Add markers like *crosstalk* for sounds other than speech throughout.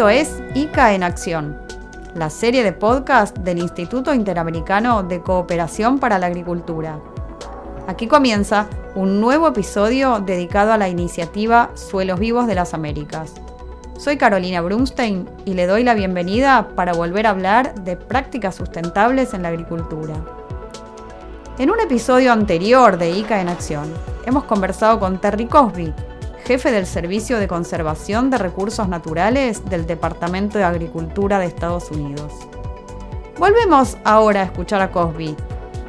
Esto es ICA en Acción, la serie de podcast del Instituto Interamericano de Cooperación para la Agricultura. Aquí comienza un nuevo episodio dedicado a la iniciativa Suelos Vivos de las Américas. Soy Carolina Brunstein y le doy la bienvenida para volver a hablar de prácticas sustentables en la agricultura. En un episodio anterior de ICA en Acción, hemos conversado con Terry Cosby, jefe del Servicio de Conservación de Recursos Naturales del Departamento de Agricultura de Estados Unidos. Volvemos ahora a escuchar a Cosby,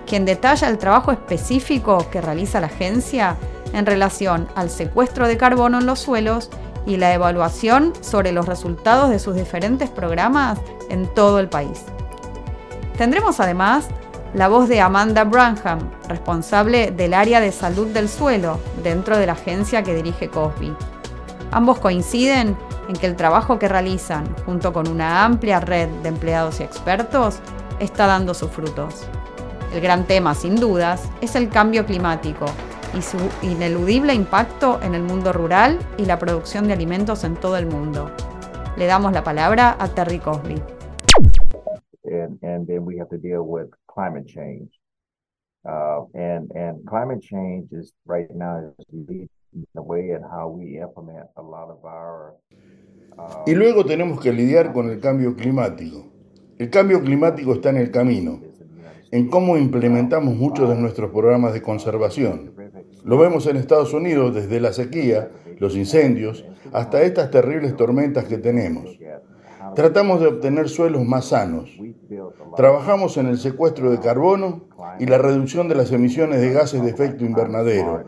quien detalla el trabajo específico que realiza la agencia en relación al secuestro de carbono en los suelos y la evaluación sobre los resultados de sus diferentes programas en todo el país. Tendremos además la voz de Amanda Branham, responsable del área de salud del suelo dentro de la agencia que dirige Cosby. Ambos coinciden en que el trabajo que realizan, junto con una amplia red de empleados y expertos, está dando sus frutos. El gran tema, sin dudas, es el cambio climático y su ineludible impacto en el mundo rural y la producción de alimentos en todo el mundo. Le damos la palabra a Terry Cosby. Climate change. Uh, and, climate change is right now the way in how we implement a lot of our uh, y luego tenemos que lidiar con el cambio climático. El cambio climático está en el camino, en cómo implementamos muchos de nuestros programas de conservación. Lo vemos en Estados Unidos desde la sequía, los incendios, hasta estas terribles tormentas que tenemos. Tratamos de obtener suelos más sanos. Trabajamos en el secuestro de carbono y la reducción de las emisiones de gases de efecto invernadero.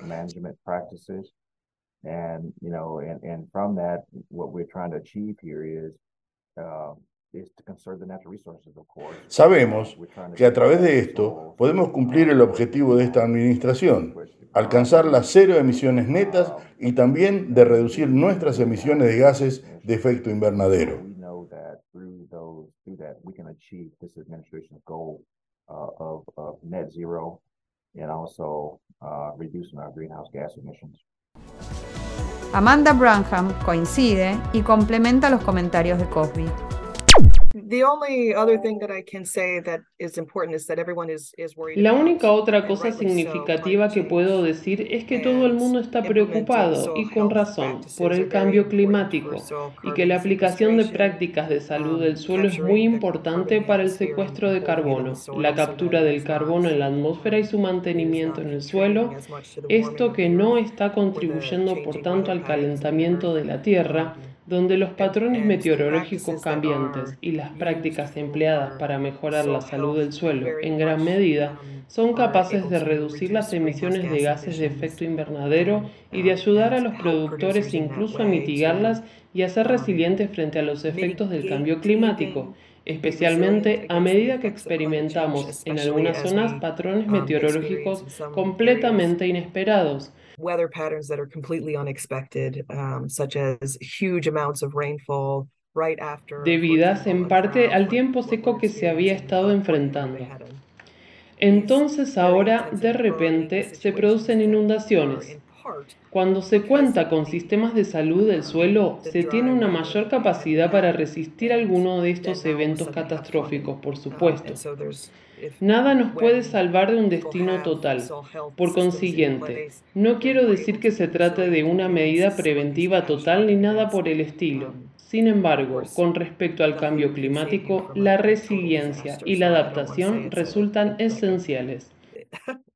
Sabemos que a través de esto podemos cumplir el objetivo de esta administración, alcanzar las cero emisiones netas y también de reducir nuestras emisiones de gases de efecto invernadero. that through those through that we can achieve this administration's goal uh, of, of net zero and also uh, reducing our greenhouse gas emissions. Amanda Branham coincide y complementa los comentarios de Cosby. La única otra cosa significativa que puedo decir es que todo el mundo está preocupado y con razón por el cambio climático y que la aplicación de prácticas de salud del suelo es muy importante para el secuestro de carbono, la captura del carbono en la atmósfera y su mantenimiento en el suelo, esto que no está contribuyendo por tanto al calentamiento de la Tierra, donde los patrones meteorológicos cambiantes y las prácticas empleadas para mejorar la salud del suelo en gran medida son capaces de reducir las emisiones de gases de efecto invernadero y de ayudar a los productores incluso a mitigarlas y a ser resilientes frente a los efectos del cambio climático, especialmente a medida que experimentamos en algunas zonas patrones meteorológicos completamente inesperados weather patterns that are completely unexpected, um, such as huge amounts of rainfall right after. Debidas en parte al tiempo seco que se había estado enfrentando. Entonces ahora, de repente, se producen inundaciones. Cuando se cuenta con sistemas de salud del suelo, se tiene una mayor capacidad para resistir alguno de estos eventos catastróficos, por supuesto. Nada nos puede salvar de un destino total. Por consiguiente, no quiero decir que se trate de una medida preventiva total ni nada por el estilo. Sin embargo, con respecto al cambio climático, la resiliencia y la adaptación resultan *laughs* esenciales. *laughs*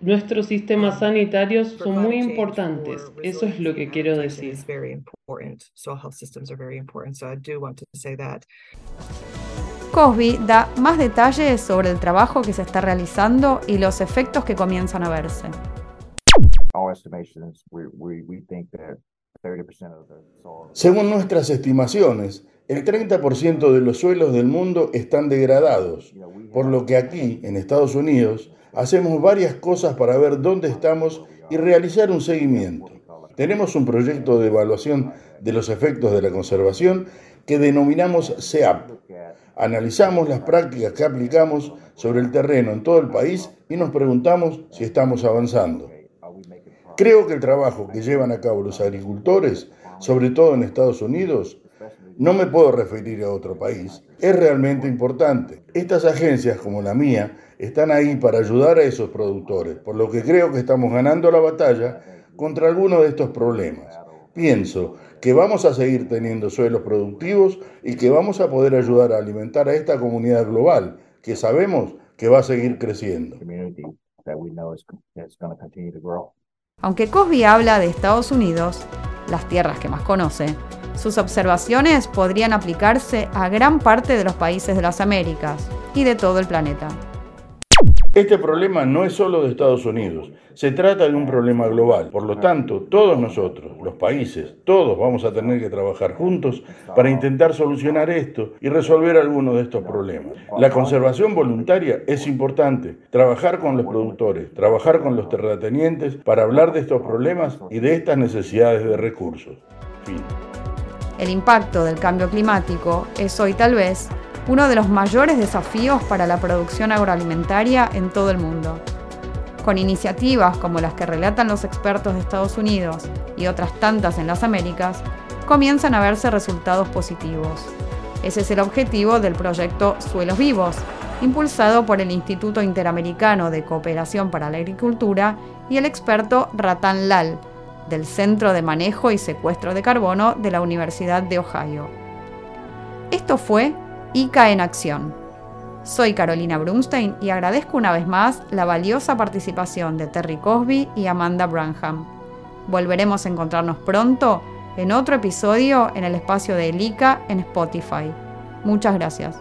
Nuestros sistemas sanitarios son muy importantes, eso es lo que quiero decir. Cosby da más detalles sobre el trabajo que se está realizando y los efectos que comienzan a verse. Según nuestras estimaciones, el 30% de los suelos del mundo están degradados, por lo que aquí, en Estados Unidos, hacemos varias cosas para ver dónde estamos y realizar un seguimiento. Tenemos un proyecto de evaluación de los efectos de la conservación que denominamos CEAP. Analizamos las prácticas que aplicamos sobre el terreno en todo el país y nos preguntamos si estamos avanzando. Creo que el trabajo que llevan a cabo los agricultores sobre todo en Estados Unidos, no me puedo referir a otro país, es realmente importante. Estas agencias como la mía están ahí para ayudar a esos productores, por lo que creo que estamos ganando la batalla contra algunos de estos problemas. Pienso que vamos a seguir teniendo suelos productivos y que vamos a poder ayudar a alimentar a esta comunidad global que sabemos que va a seguir creciendo. Aunque Cosby habla de Estados Unidos, las tierras que más conoce, sus observaciones podrían aplicarse a gran parte de los países de las Américas y de todo el planeta. Este problema no es solo de Estados Unidos, se trata de un problema global. Por lo tanto, todos nosotros, los países, todos vamos a tener que trabajar juntos para intentar solucionar esto y resolver algunos de estos problemas. La conservación voluntaria es importante, trabajar con los productores, trabajar con los terratenientes para hablar de estos problemas y de estas necesidades de recursos. El impacto del cambio climático es hoy tal vez uno de los mayores desafíos para la producción agroalimentaria en todo el mundo. Con iniciativas como las que relatan los expertos de Estados Unidos y otras tantas en las Américas, comienzan a verse resultados positivos. Ese es el objetivo del proyecto Suelos Vivos, impulsado por el Instituto Interamericano de Cooperación para la Agricultura y el experto Ratan Lal, del Centro de Manejo y Secuestro de Carbono de la Universidad de Ohio. Esto fue ICA en Acción. Soy Carolina Brunstein y agradezco una vez más la valiosa participación de Terry Cosby y Amanda Branham. Volveremos a encontrarnos pronto en otro episodio en el espacio de ICA en Spotify. Muchas gracias.